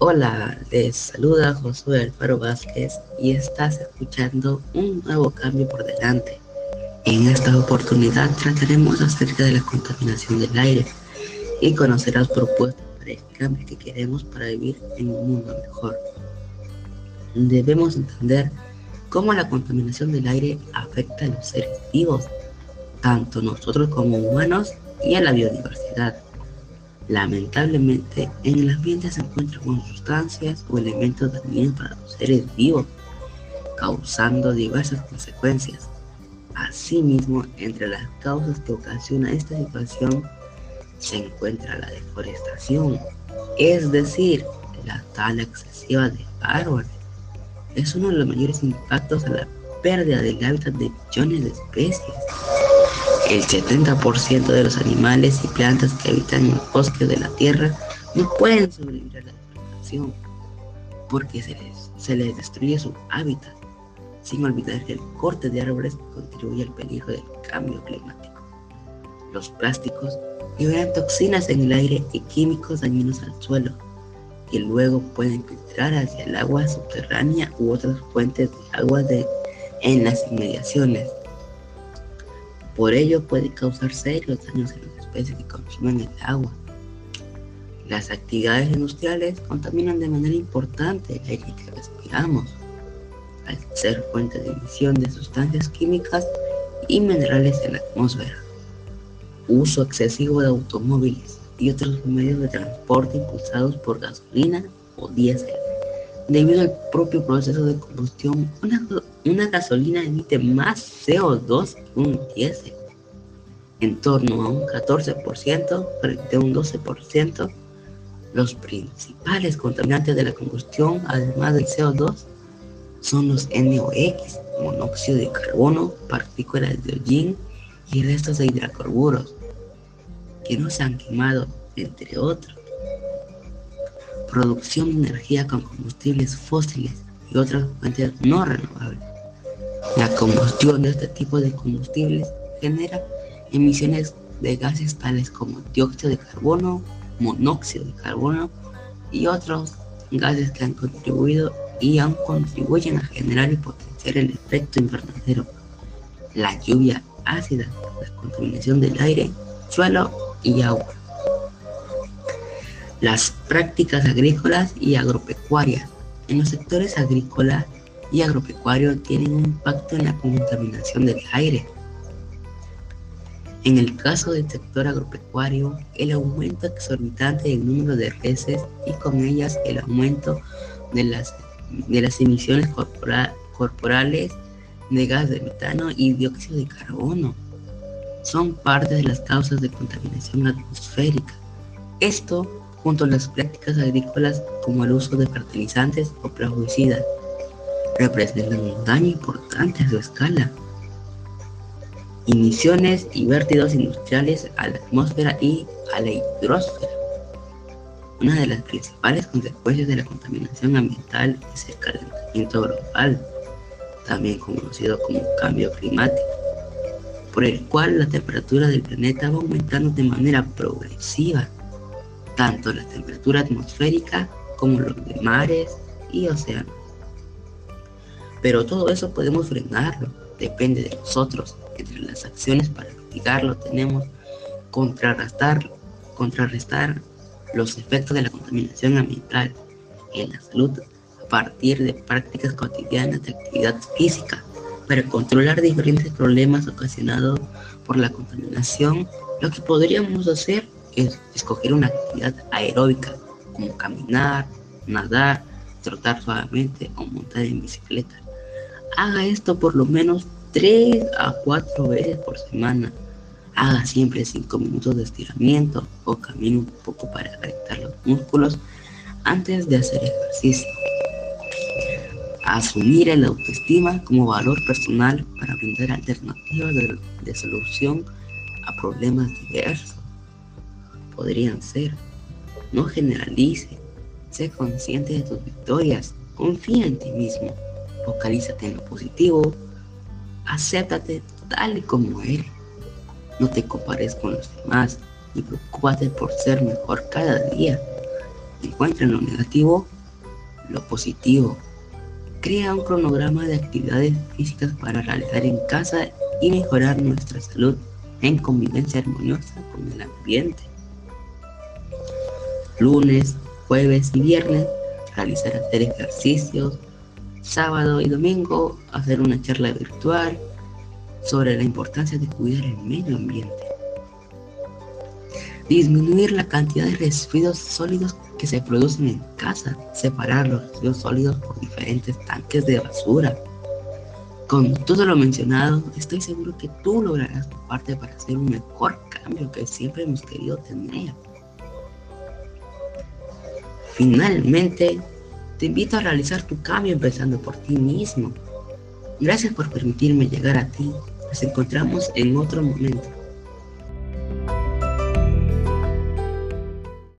Hola, les saluda Josué Alfaro Vázquez y estás escuchando un nuevo cambio por delante. En esta oportunidad trataremos acerca de la contaminación del aire y conocerás propuestas para el cambio que queremos para vivir en un mundo mejor. Debemos entender cómo la contaminación del aire afecta a los seres vivos, tanto nosotros como humanos y a la biodiversidad. Lamentablemente, en el ambiente se encuentran con sustancias o elementos dañinos para los seres vivos, causando diversas consecuencias. Asimismo, entre las causas que ocasiona esta situación se encuentra la deforestación, es decir, la tala excesiva de árboles. Es uno de los mayores impactos a la pérdida del hábitat de millones de especies el 70% de los animales y plantas que habitan en los bosques de la Tierra no pueden sobrevivir a la deforestación porque se les, se les destruye su hábitat, sin olvidar que el corte de árboles contribuye al peligro del cambio climático. Los plásticos liberan toxinas en el aire y químicos dañinos al suelo, que luego pueden filtrar hacia el agua subterránea u otras fuentes de agua en las inmediaciones por ello puede causar serios daños en las especies que consumen el agua. Las actividades industriales contaminan de manera importante el aire que respiramos, al ser fuente de emisión de sustancias químicas y minerales en la atmósfera. Uso excesivo de automóviles y otros medios de transporte impulsados por gasolina o diésel. Debido al propio proceso de combustión, una, una gasolina emite más CO2 que un diésel, en torno a un 14% frente a un 12%. Los principales contaminantes de la combustión, además del CO2, son los NOx, monóxido de carbono, partículas de hollín y restos de hidrocarburos que no se han quemado, entre otros. Producción de energía con combustibles fósiles y otras fuentes no renovables. La combustión de este tipo de combustibles genera emisiones de gases tales como dióxido de carbono, monóxido de carbono y otros gases que han contribuido y aún contribuyen a generar y potenciar el efecto invernadero, la lluvia ácida, la contaminación del aire, suelo y agua. Las prácticas agrícolas y agropecuarias. En los sectores agrícola y agropecuario tienen un impacto en la contaminación del aire. En el caso del sector agropecuario, el aumento exorbitante del número de reses y con ellas el aumento de las, de las emisiones corporales de gas de metano y dióxido de carbono son parte de las causas de contaminación atmosférica. Esto, junto a las prácticas agrícolas como el uso de fertilizantes o plaguicidas, representan un daño importante a su escala. Emisiones y vertidos industriales a la atmósfera y a la hidrosfera. Una de las principales consecuencias de la contaminación ambiental es el calentamiento global, también conocido como cambio climático, por el cual la temperatura del planeta va aumentando de manera progresiva, tanto la temperatura atmosférica como los de mares y océanos. Pero todo eso podemos frenarlo, depende de nosotros. Entre las acciones para mitigarlo tenemos contrarrestar, contrarrestar los efectos de la contaminación ambiental en la salud a partir de prácticas cotidianas de actividad física para controlar diferentes problemas ocasionados por la contaminación. Lo que podríamos hacer es escoger una actividad aeróbica como caminar, nadar, trotar suavemente o montar en bicicleta Haga esto por lo menos 3 a 4 veces por semana. Haga siempre 5 minutos de estiramiento o camine un poco para calentar los músculos antes de hacer ejercicio. Asumir el autoestima como valor personal para brindar alternativas de, de solución a problemas diversos. Podrían ser, no generalice, sé consciente de tus victorias, confía en ti mismo Focalízate en lo positivo. Acéptate tal y como eres. No te compares con los demás y preocúpate por ser mejor cada día. Encuentra en lo negativo lo positivo. Crea un cronograma de actividades físicas para realizar en casa y mejorar nuestra salud en convivencia armoniosa con el ambiente. Lunes, jueves y viernes, realizar hacer ejercicios. Sábado y domingo, hacer una charla virtual sobre la importancia de cuidar el medio ambiente. Disminuir la cantidad de residuos sólidos que se producen en casa. Separar los residuos sólidos por diferentes tanques de basura. Con todo lo mencionado, estoy seguro que tú lograrás tu parte para hacer un mejor cambio que siempre hemos querido tener. Finalmente, te invito a realizar tu cambio empezando por ti mismo. Gracias por permitirme llegar a ti. Nos encontramos en otro momento.